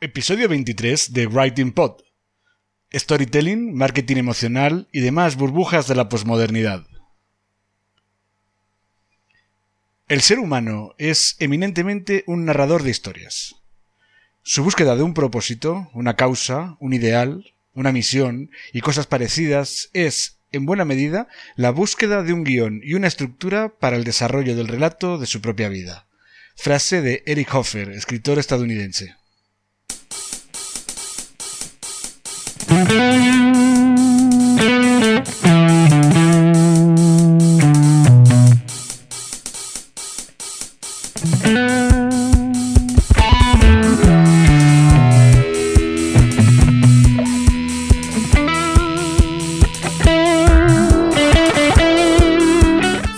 Episodio 23 de Writing Pod. Storytelling, marketing emocional y demás burbujas de la posmodernidad. El ser humano es eminentemente un narrador de historias. Su búsqueda de un propósito, una causa, un ideal, una misión y cosas parecidas es, en buena medida, la búsqueda de un guion y una estructura para el desarrollo del relato de su propia vida. Frase de Eric Hoffer, escritor estadounidense.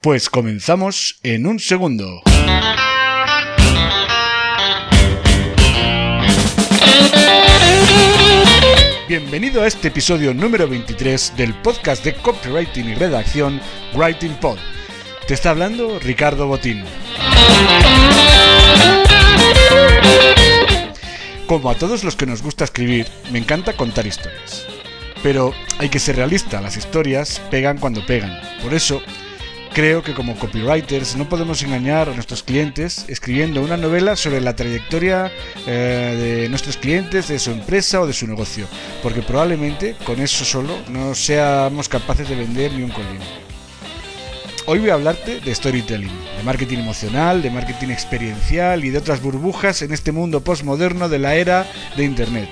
Pues comenzamos en un segundo. Bienvenido a este episodio número 23 del podcast de copywriting y redacción Writing Pod. Te está hablando Ricardo Botín. Como a todos los que nos gusta escribir, me encanta contar historias. Pero hay que ser realista, las historias pegan cuando pegan. Por eso, creo que como copywriters no podemos engañar a nuestros clientes escribiendo una novela sobre la trayectoria eh, de nuestros clientes, de su empresa o de su negocio, porque probablemente con eso solo no seamos capaces de vender ni un colín. Hoy voy a hablarte de storytelling, de marketing emocional, de marketing experiencial y de otras burbujas en este mundo postmoderno de la era de Internet.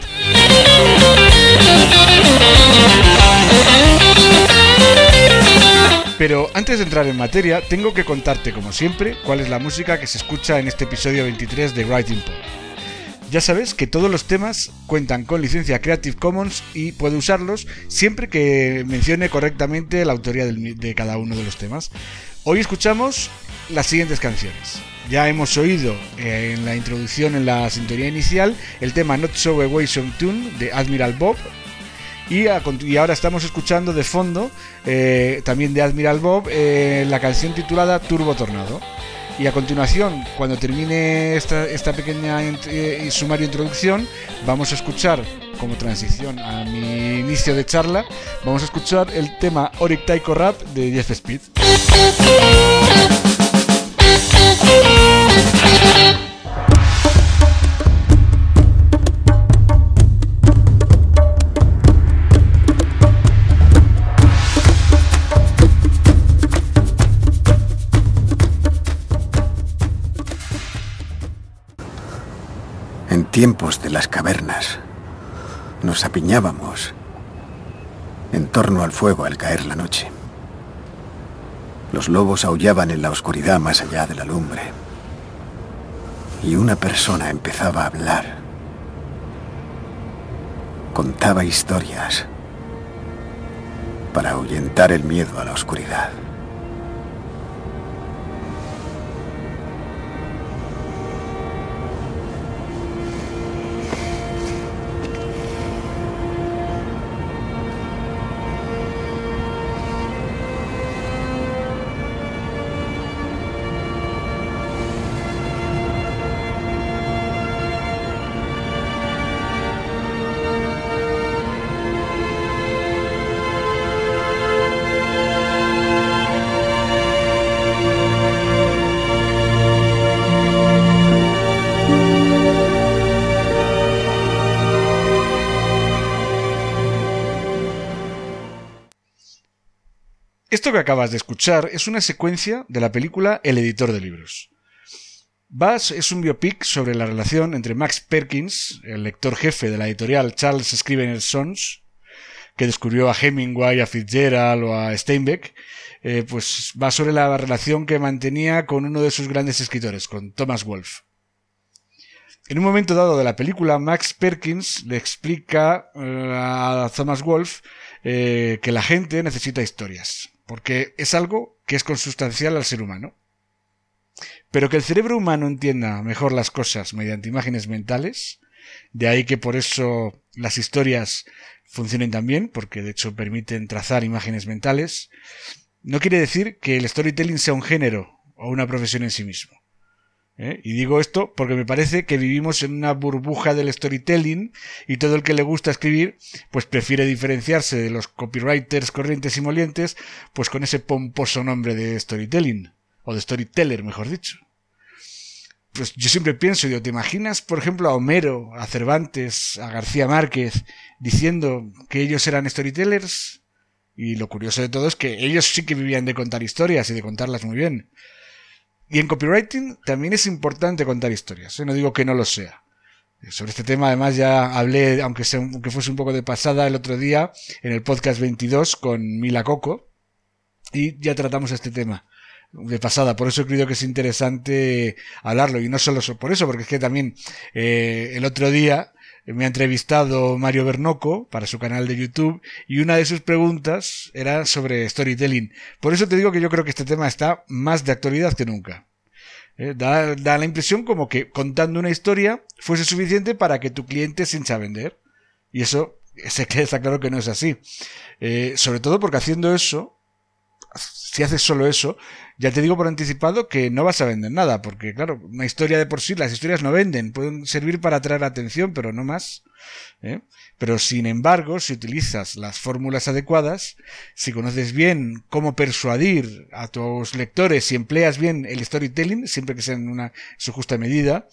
Pero antes de entrar en materia, tengo que contarte, como siempre, cuál es la música que se escucha en este episodio 23 de Writing Pod. Ya sabes que todos los temas cuentan con licencia Creative Commons y puedo usarlos siempre que mencione correctamente la autoría de cada uno de los temas. Hoy escuchamos las siguientes canciones. Ya hemos oído eh, en la introducción, en la sintonía inicial, el tema Not So Away Some Tune de Admiral Bob, y, ahora estamos escuchando de fondo, eh, también de Admiral Bob, eh, la canción titulada Turbo Tornado. Y a continuación, cuando termine esta, pequeña eh, y sumaria introducción, vamos a escuchar, como transición a mi inicio de charla, vamos a escuchar el tema Oric Taiko Rap de Jeff Speed. En tiempos de las cavernas, nos apiñábamos en torno al fuego al caer la noche. Los lobos aullaban en la oscuridad más allá de la lumbre. Y una persona empezaba a hablar. Contaba historias para ahuyentar el miedo a la oscuridad. Esto que acabas de escuchar es una secuencia de la película El editor de libros. Bass es un biopic sobre la relación entre Max Perkins, el lector jefe de la editorial Charles Scrivener Sons, que descubrió a Hemingway, a Fitzgerald o a Steinbeck, eh, pues va sobre la relación que mantenía con uno de sus grandes escritores, con Thomas Wolfe. En un momento dado de la película, Max Perkins le explica eh, a Thomas Wolfe eh, que la gente necesita historias, porque es algo que es consustancial al ser humano. Pero que el cerebro humano entienda mejor las cosas mediante imágenes mentales, de ahí que por eso las historias funcionen tan bien, porque de hecho permiten trazar imágenes mentales, no quiere decir que el storytelling sea un género o una profesión en sí mismo. ¿Eh? Y digo esto porque me parece que vivimos en una burbuja del storytelling y todo el que le gusta escribir pues prefiere diferenciarse de los copywriters corrientes y molientes pues con ese pomposo nombre de storytelling o de storyteller mejor dicho. Pues yo siempre pienso, digo, ¿te imaginas, por ejemplo, a Homero, a Cervantes, a García Márquez, diciendo que ellos eran storytellers? Y lo curioso de todo es que ellos sí que vivían de contar historias y de contarlas muy bien. Y en copywriting también es importante contar historias, ¿eh? no digo que no lo sea. Sobre este tema además ya hablé, aunque, sea, fuese un poco de pasada, el otro día en el podcast 22 con Mila Coco y ya tratamos este tema de pasada. Por eso he creído que es interesante hablarlo y no solo por eso, porque es que también eh, el otro día me ha entrevistado Mario Bernoco para su canal de YouTube y una de sus preguntas era sobre storytelling. Por eso te digo que yo creo que este tema está más de actualidad que nunca. Eh, da, la impresión como que contando una historia fuese suficiente para que tu cliente se hincha a vender. Y eso está claro que no es así. Eh, sobre todo porque haciendo eso, si haces solo eso, ya te digo por anticipado que no vas a vender nada, porque claro, una historia de por sí, las historias no venden, pueden servir para atraer atención, pero no más. ¿eh? Pero sin embargo, si utilizas las fórmulas adecuadas, si conoces bien cómo persuadir a tus lectores, si empleas bien el storytelling, siempre que sea en una su justa medida,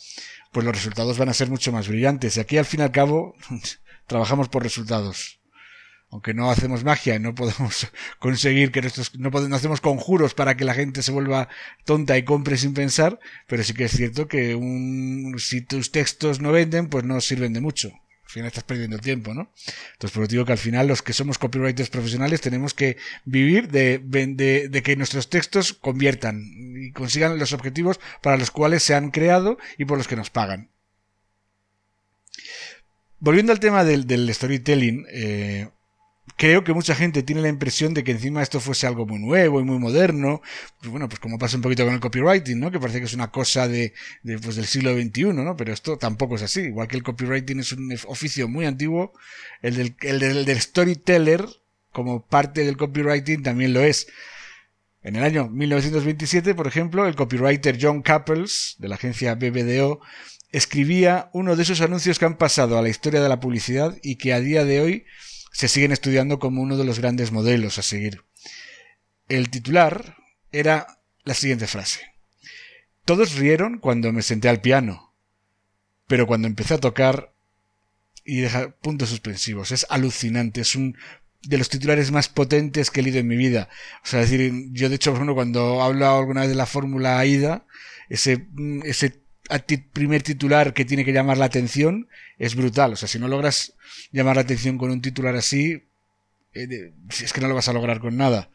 pues los resultados van a ser mucho más brillantes. Y aquí al fin y al cabo trabajamos por resultados aunque no hacemos magia y no podemos conseguir que nuestros, no, podemos, no hacemos conjuros para que la gente se vuelva tonta y compre sin pensar, pero sí que es cierto que un, si tus textos no venden, pues no sirven de mucho. Al final estás perdiendo tiempo, ¿no? Entonces, por eso digo que al final los que somos copywriters profesionales tenemos que vivir de, de, de que nuestros textos conviertan y consigan los objetivos para los cuales se han creado y por los que nos pagan. Volviendo al tema del, del storytelling, eh, creo que mucha gente tiene la impresión de que encima esto fuese algo muy nuevo y muy moderno. Pues bueno, pues como pasa un poquito con el copywriting, ¿no? Que parece que es una cosa de, de pues del siglo XXI, ¿no? Pero esto tampoco es así. Igual que el copywriting es un oficio muy antiguo, el del, el del, storyteller, como parte del copywriting, también lo es. En el año 1927, por ejemplo, el copywriter John Couples, de la agencia BBDO, escribía uno de esos anuncios que han pasado a la historia de la publicidad y que a día de hoy se siguen estudiando como uno de los grandes modelos a seguir. El titular era la siguiente frase. Todos rieron cuando me senté al piano, pero cuando empecé a tocar y dejar puntos suspensivos. Es alucinante, es un de los titulares más potentes que he leído en mi vida. O sea, decir, yo de hecho, por cuando hablo alguna vez de la fórmula AIDA, ese, ese primer titular que tiene que llamar la atención es brutal. O sea, si no logras llamar la atención con un titular así, eh, es que no lo vas a lograr con nada.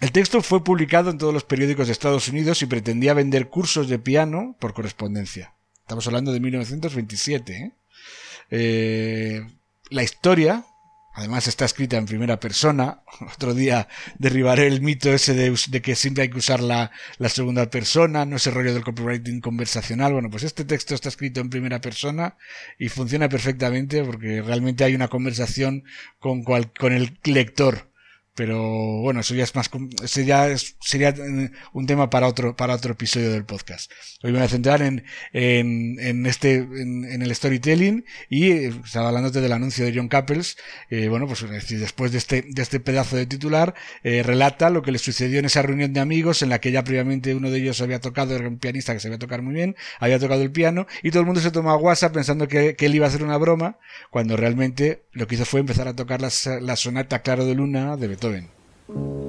El texto fue publicado en todos los periódicos de Estados Unidos y pretendía vender cursos de piano por correspondencia. Estamos hablando de 1927. ¿eh? Eh, la historia Además está escrita en primera persona. Otro día derribaré el mito ese de, que siempre hay que usar la, segunda persona, no ese rollo del copywriting conversacional. Bueno, pues este texto está escrito en primera persona y funciona perfectamente porque realmente hay una conversación con, con el lector pero bueno, eso ya es más, sería, sería eh, un tema para otro, para otro episodio del podcast. Hoy me voy a centrar en, en, en este, en, el storytelling y eh, estaba hablándote del anuncio de John Couples, eh, bueno, pues después de este, de este pedazo de titular, eh, relata lo que le sucedió en esa reunión de amigos en la que ya previamente uno de ellos había tocado, era un pianista que sabía tocar muy bien, había tocado el piano y todo el mundo se tomó a WhatsApp pensando que, que él iba a hacer una broma, cuando realmente lo que hizo fue empezar a tocar la, la sonata Claro de Luna de Beethoven. doing?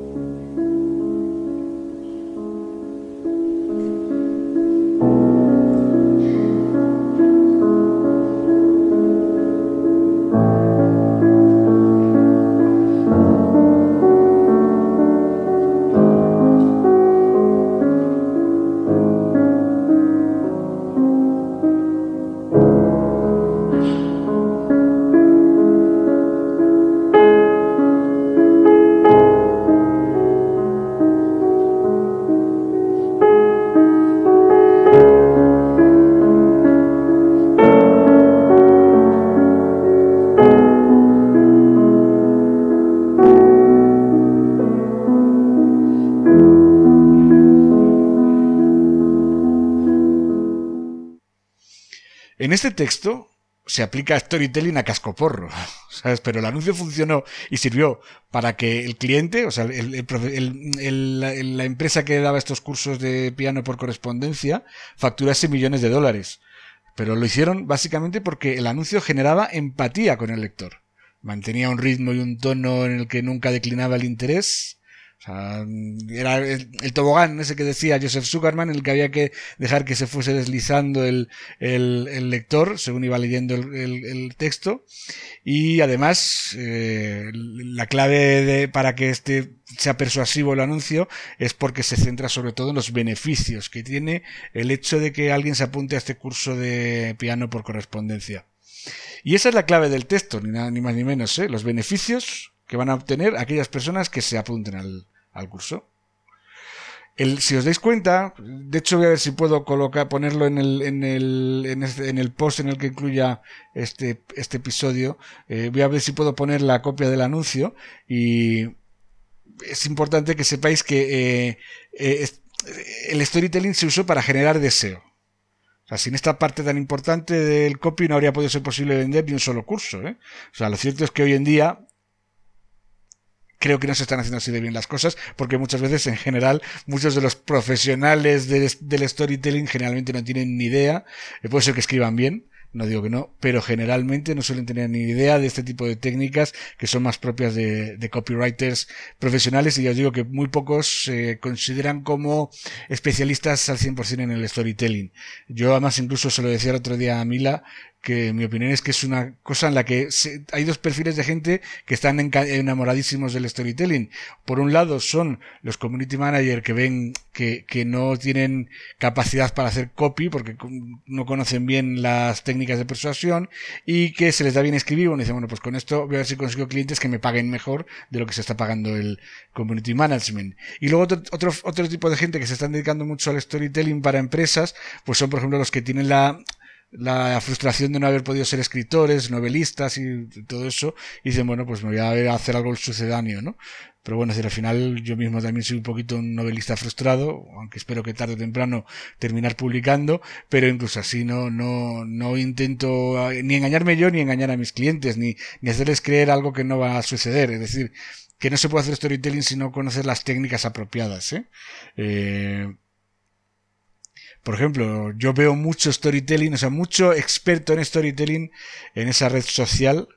En este texto se aplica storytelling a cascoporro, ¿sabes? Pero el anuncio funcionó y sirvió para que el cliente, o sea, la empresa que daba estos cursos de piano por correspondencia, facturase millones de dólares. Pero lo hicieron básicamente porque el anuncio generaba empatía con el lector. Mantenía un ritmo y un tono en el que nunca declinaba el interés o sea, era el, tobogán ese que decía Joseph Zuckerman, en el que había que dejar que se fuese deslizando el, el, lector según iba leyendo el, texto. Y además, eh, la clave para que este sea persuasivo el anuncio es porque se centra sobre todo en los beneficios que tiene el hecho de que alguien se apunte a este curso de piano por correspondencia. Y esa es la clave del texto, ni, nada, ni más ni menos, ¿eh? los beneficios que van a obtener aquellas personas que se apunten al, al curso. El, si os dais cuenta, de hecho voy a ver si puedo colocar, ponerlo en el, en el, en, este, en el post en el que incluya este, este episodio. Eh, voy a ver si puedo poner la copia del anuncio y es importante que sepáis que eh, eh, el storytelling se usó para generar deseo. O sea, sin esta parte tan importante del copy no habría podido ser posible vender ni un solo curso. O sea, lo cierto es que hoy en día creo que no se están haciendo así de bien las cosas, porque muchas veces, en general, muchos de los profesionales del storytelling generalmente no tienen ni idea, eh, puede ser que escriban bien, no digo que no, pero generalmente no suelen tener ni idea de este tipo de técnicas que son más propias de, copywriters profesionales y ya os digo que muy pocos se consideran como especialistas al 100% en el storytelling. Yo además incluso se lo decía el otro día a Mila que mi opinión es que es una cosa en la que hay dos perfiles de gente que están enamoradísimos del storytelling. Por un lado son los community managers que ven que, que no tienen capacidad para hacer copy porque no conocen bien las técnicas de persuasión y que se les da bien escribir. Bueno, dicen, bueno, pues con esto voy a ver si consigo clientes que me paguen mejor de lo que se está pagando el community management. Y luego otro, otro, otro tipo de gente que se están dedicando mucho al storytelling para empresas, pues son por ejemplo los que tienen la la frustración de no haber podido ser escritores, novelistas y todo eso, y dicen, bueno, pues me voy a, hacer algo sucedáneo, ¿no? Pero bueno, decir, al final yo mismo también soy un poquito un novelista frustrado, aunque espero que tarde o temprano terminar publicando, pero incluso así no, no, no intento ni engañarme yo ni engañar a mis clientes, ni, ni hacerles creer algo que no va a suceder, es decir, que no se puede hacer storytelling si no conocer las técnicas apropiadas, ¿eh? eh por ejemplo, yo veo mucho storytelling, o sea, mucho experto en storytelling en esa red social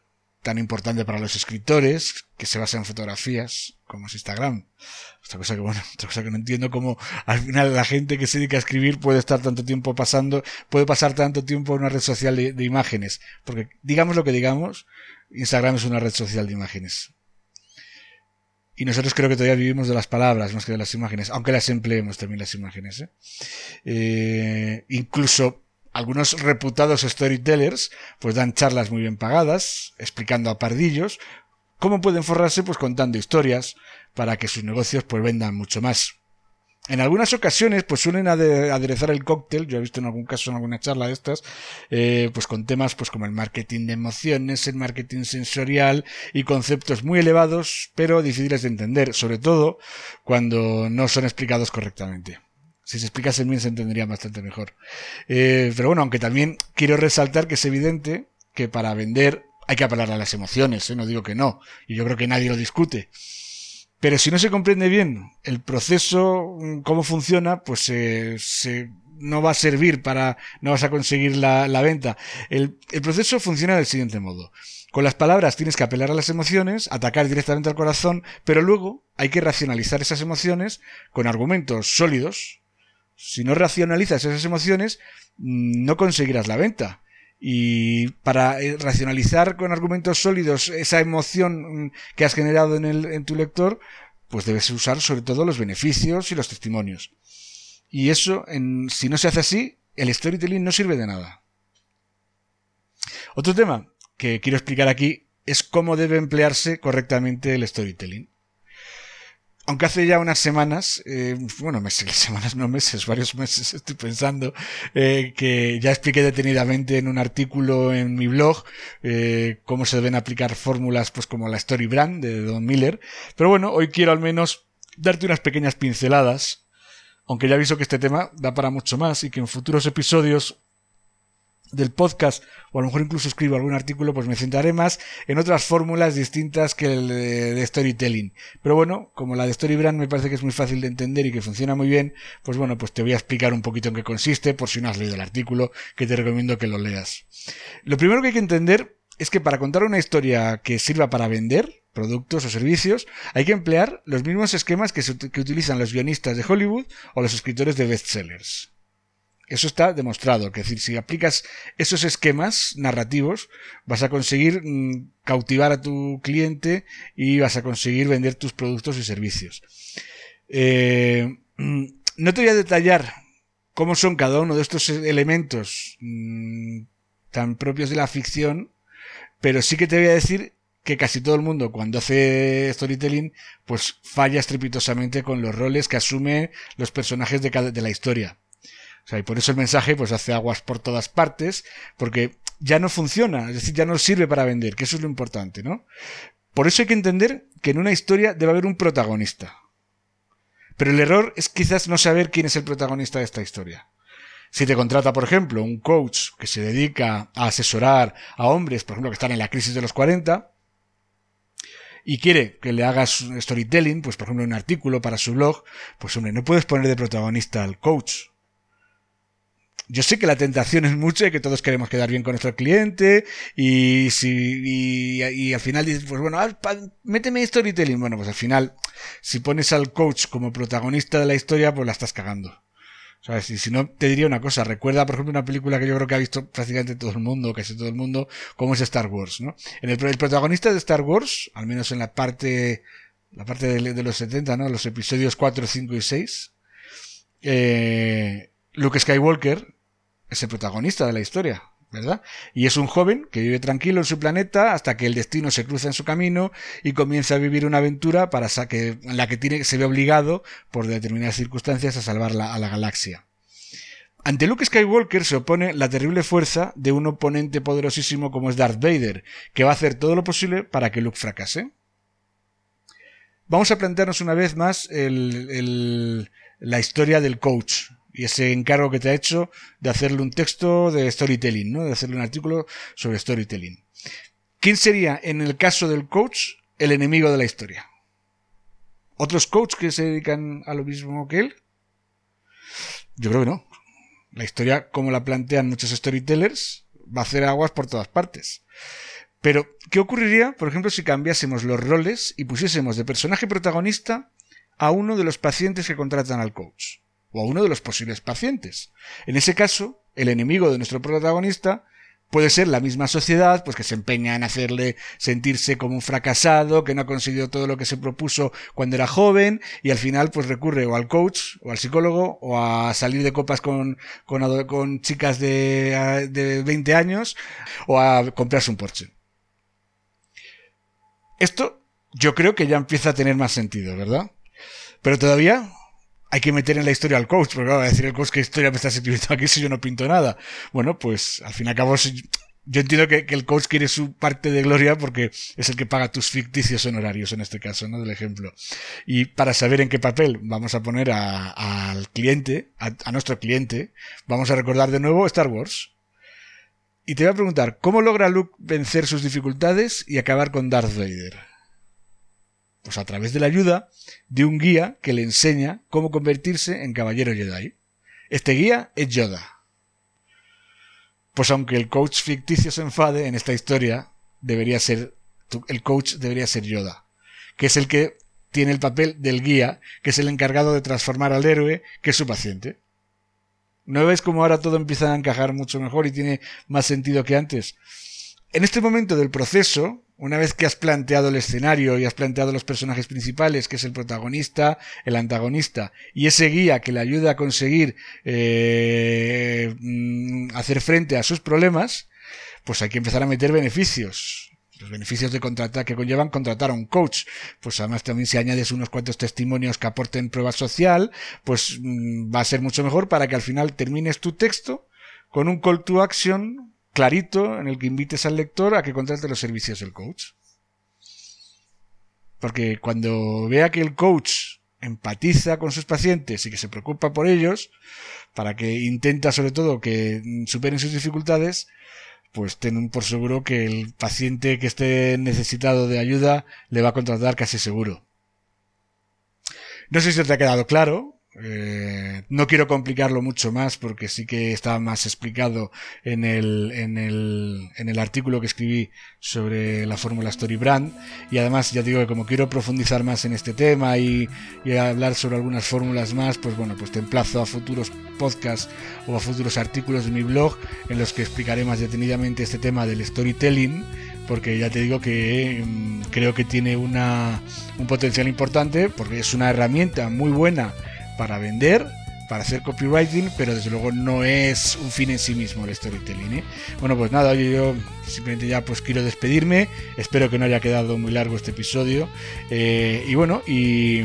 tan importante para los escritores, que se basa en fotografías, como es Instagram. Otra cosa que, bueno, otra cosa que no entiendo cómo al final la gente que se dedica a escribir puede estar tanto tiempo pasando, puede pasar tanto tiempo en una red social de, de imágenes. Porque digamos lo que digamos, Instagram es una red social de imágenes. Y nosotros creo que todavía vivimos de las palabras más que de las imágenes, aunque las empleemos también las imágenes. ¿eh? Eh, incluso algunos reputados storytellers pues dan charlas muy bien pagadas, explicando a pardillos cómo pueden forrarse pues contando historias para que sus negocios pues vendan mucho más. En algunas ocasiones, pues suelen aderezar el cóctel, yo he visto en algún caso en alguna charla de estas, eh, pues con temas pues como el marketing de emociones, el marketing sensorial y conceptos muy elevados, pero difíciles de entender, sobre todo cuando no son explicados correctamente. Si se explicasen bien se entendería bastante mejor. Eh, pero bueno, aunque también quiero resaltar que es evidente que para vender hay que apelar a las emociones, ¿eh? no digo que no, y yo creo que nadie lo discute. Pero si no se comprende bien el proceso, mm, cómo funciona, pues se, no va a servir para, no vas a conseguir la, venta. El, el, proceso funciona del siguiente modo. Con las palabras tienes que apelar a las emociones, atacar directamente al corazón, pero luego hay que racionalizar esas emociones con argumentos sólidos. Si no racionalizas esas emociones, mm, no conseguirás la venta. Y para eh, racionalizar con argumentos sólidos esa emoción mm, que has generado en, el, en tu lector, pues debes usar sobre todo los beneficios y los testimonios. Y eso, en, si no se hace así, el storytelling no sirve de nada. Otro tema que quiero explicar aquí es cómo debe emplearse correctamente el storytelling aunque hace ya unas semanas, eh, bueno, meses, semanas, no meses, varios meses, estoy pensando, eh, que ya expliqué detenidamente en un artículo en mi blog eh, cómo se deben aplicar fórmulas pues como la Story Brand de Don Miller. Pero bueno, hoy quiero al menos darte unas pequeñas pinceladas, aunque ya aviso que este tema da para mucho más y que en futuros episodios del podcast o a lo mejor incluso escribo algún artículo, pues me centraré más en otras fórmulas distintas que el de, storytelling. Pero bueno, como la de Storybrand me parece que es muy fácil de entender y que funciona muy bien, pues bueno, pues te voy a explicar un poquito en qué consiste, por si no has leído el artículo, que te recomiendo que lo leas. Lo primero que hay que entender es que para contar una historia que sirva para vender productos o servicios, hay que emplear los mismos esquemas que, que utilizan los guionistas de Hollywood o los escritores de bestsellers. Eso está demostrado. Es decir, si aplicas esos esquemas narrativos, vas a conseguir mm, cautivar a tu cliente y vas a conseguir vender tus productos y servicios. Eh, mm, no te voy a detallar cómo son cada uno de estos elementos mm, tan propios de la ficción, pero sí que te voy a decir que casi todo el mundo cuando hace storytelling pues falla estrepitosamente con los roles que asumen los personajes de, cada, de la historia. O sea, y por eso el mensaje pues hace aguas por todas partes, porque ya no funciona, es decir, ya no sirve para vender, que eso es lo importante, ¿no? Por eso hay que entender que en una historia debe haber un protagonista. Pero el error es quizás no saber quién es el protagonista de esta historia. Si te contrata, por ejemplo, un coach que se dedica a asesorar a hombres, por ejemplo, que están en la crisis de los 40, y quiere que le hagas storytelling, pues por ejemplo un artículo para su blog, pues hombre, no puedes poner de protagonista al coach, yo sé que la tentación es mucha y que todos queremos quedar bien con nuestro cliente y si y, al final dices, pues bueno, ah, méteme storytelling. Bueno, pues al final, si pones al coach como protagonista de la historia, pues la estás cagando. ¿Sabes? Y si no, te diría una cosa. Recuerda, por ejemplo, una película que yo creo que ha visto prácticamente todo el mundo, casi todo el mundo, como es Star Wars, ¿no? En el, protagonista de Star Wars, al menos en la parte, la parte de, de los 70, ¿no? Los episodios 4, 5 y 6, eh, Luke Skywalker, es el protagonista de la historia, ¿verdad? Y es un joven que vive tranquilo en su planeta hasta que el destino se cruza en su camino y comienza a vivir una aventura para en la que tiene, se ve obligado, por determinadas circunstancias, a salvar a la galaxia. Ante Luke Skywalker se opone la terrible fuerza de un oponente poderosísimo como es Darth Vader, que va a hacer todo lo posible para que Luke fracase. Vamos a plantearnos una vez más la historia del coach, y ese encargo que te ha hecho de hacerle un texto de storytelling, ¿no? De hacerle un artículo sobre storytelling. ¿Quién sería, en el caso del coach, el enemigo de la historia? ¿Otros coaches que se dedican a lo mismo que él? Yo creo que no. La historia, como la plantean muchos storytellers, va a hacer aguas por todas partes. Pero, ¿qué ocurriría, por ejemplo, si cambiásemos los roles y pusiésemos de personaje protagonista a uno de los pacientes que contratan al coach? O a uno de los posibles pacientes. En ese caso, el enemigo de nuestro protagonista puede ser la misma sociedad, pues que se empeña en hacerle sentirse como un fracasado, que no ha conseguido todo lo que se propuso cuando era joven, y al final pues recurre o al coach, o al psicólogo, o a salir de copas con, con, con chicas de, de 20 años, o a comprarse un Porsche. Esto yo creo que ya empieza a tener más sentido, ¿verdad? Pero todavía hay que meter en la historia al coach, porque va a decir el coach qué historia me estás escribiendo aquí si yo no pinto nada. Bueno, pues al fin y al cabo yo entiendo que, el coach quiere su parte de gloria porque es el que paga tus ficticios honorarios en este caso, ¿no? Del ejemplo. Y para saber en qué papel vamos a poner al cliente, a, nuestro cliente, vamos a recordar de nuevo Star Wars. Y te voy a preguntar, ¿cómo logra Luke vencer sus dificultades y acabar con Darth Vader? Pues a través de la ayuda de un guía que le enseña cómo convertirse en caballero Jedi. Este guía es Yoda. Pues aunque el coach ficticio se enfade en esta historia, debería ser el coach debería ser Yoda, que es el que tiene el papel del guía, que es el encargado de transformar al héroe, que es su paciente. ¿No ves cómo ahora todo empieza a encajar mucho mejor y tiene más sentido que antes? En este momento del proceso, una vez que has planteado el escenario y has planteado los personajes principales, que es el protagonista, el antagonista, y ese guía que le ayuda a conseguir eh, mm, hacer frente a sus problemas, pues hay que empezar a meter beneficios. Los beneficios de contratar que conllevan contratar a un coach. Pues además también si añades unos cuantos testimonios que aporten prueba social, pues mm, va a ser mucho mejor para que al final termines tu texto con un call to action clarito en el que invites al lector a que contrate los servicios del coach. Porque cuando vea que el coach empatiza con sus pacientes y que se preocupa por ellos, para que intenta sobre todo que superen sus dificultades, pues ten por seguro que el paciente que esté necesitado de ayuda le va a contratar casi seguro. No sé si te ha quedado claro, eh, no quiero complicarlo mucho más porque sí que está más explicado en el, en el, en el artículo que escribí sobre la fórmula Storybrand. Y además ya digo que como quiero profundizar más en este tema y, y, hablar sobre algunas fórmulas más pues bueno pues te emplazo a futuros podcasts o a futuros artículos de mi blog en los que explicaré más detenidamente este tema del storytelling porque ya te digo que mm, creo que tiene una, un potencial importante porque es una herramienta muy buena para vender, para hacer copywriting, pero desde luego no es un fin en sí mismo el storytelling. ¿eh? Bueno, pues nada, yo simplemente ya pues quiero despedirme, espero que no haya quedado muy largo este episodio, eh, y bueno, y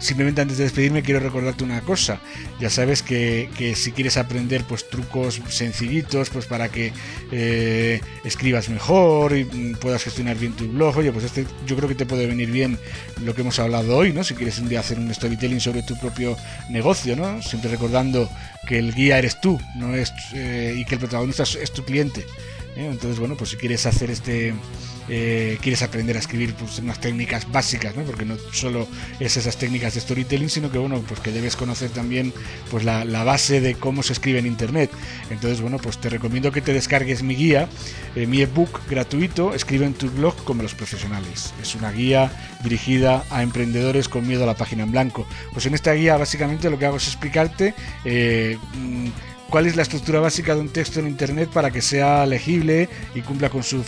Simplemente antes de despedirme quiero recordarte una cosa. Ya sabes que, si quieres aprender pues trucos sencillitos pues para que eh, escribas mejor y puedas gestionar bien tu blog, oye, pues este yo creo que te puede venir bien lo que hemos hablado hoy, ¿no? Si quieres un día hacer un storytelling sobre tu propio negocio, ¿no? Siempre recordando que el guía eres tú, no es eh, y que el protagonista es, tu cliente. ¿eh? Entonces, bueno, pues si quieres hacer este eh, quieres aprender a escribir pues, unas técnicas básicas, ¿no? porque no solo es esas técnicas de storytelling, sino que bueno, pues que debes conocer también pues la, base de cómo se escribe en internet. Entonces, bueno, pues te recomiendo que te descargues mi guía, eh, mi ebook gratuito, Escribe en tu blog como los profesionales. Es una guía dirigida a emprendedores con miedo a la página en blanco. Pues en esta guía básicamente lo que hago es explicarte eh, mm, cuál es la estructura básica de un texto en Internet para que sea legible y cumpla con, sus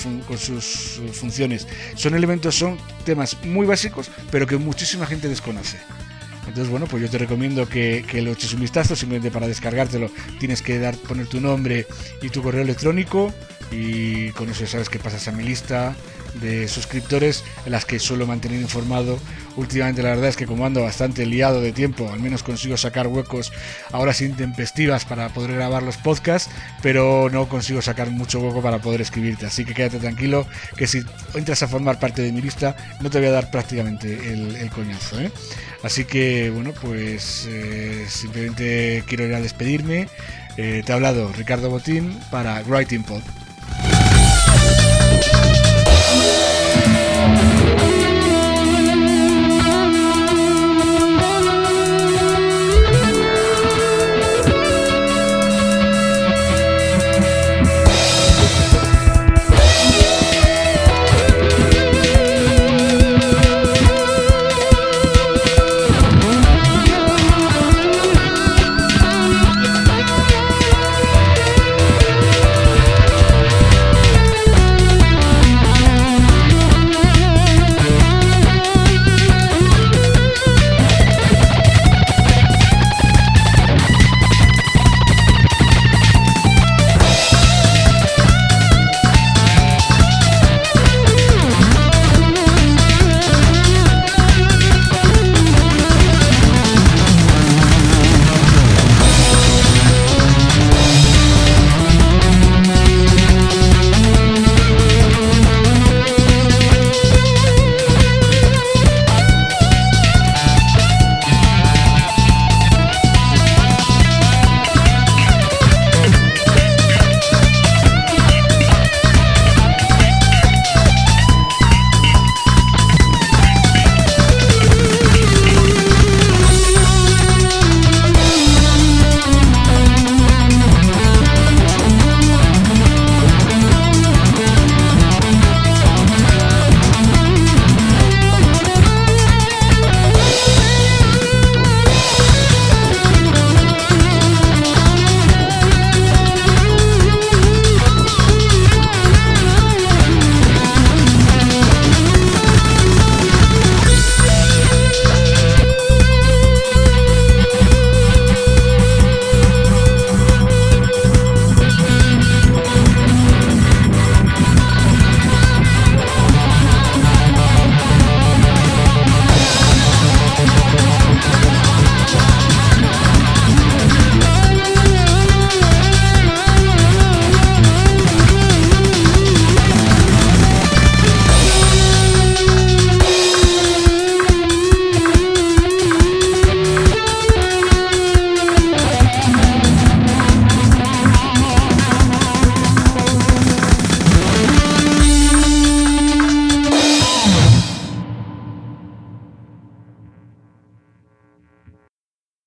funciones. Son elementos, son temas muy básicos, pero que muchísima gente desconoce. Entonces, bueno, pues yo te recomiendo que, que lo eches un vistazo, simplemente para descargártelo tienes que dar, poner tu nombre y tu correo electrónico y con eso ya sabes que pasas a mi lista de suscriptores en las que suelo mantener informado. Últimamente la verdad es que como ando bastante liado de tiempo, al menos consigo sacar huecos ahora sin tempestivas para poder grabar los podcasts, pero no consigo sacar mucho hueco para poder escribirte. Así que quédate tranquilo que si entras a formar parte de mi lista no te voy a dar prácticamente el, coñazo. ¿eh? Así que bueno, pues eh, simplemente quiero ir a despedirme. Eh, te ha hablado Ricardo Botín para Writing Pod. Yeah.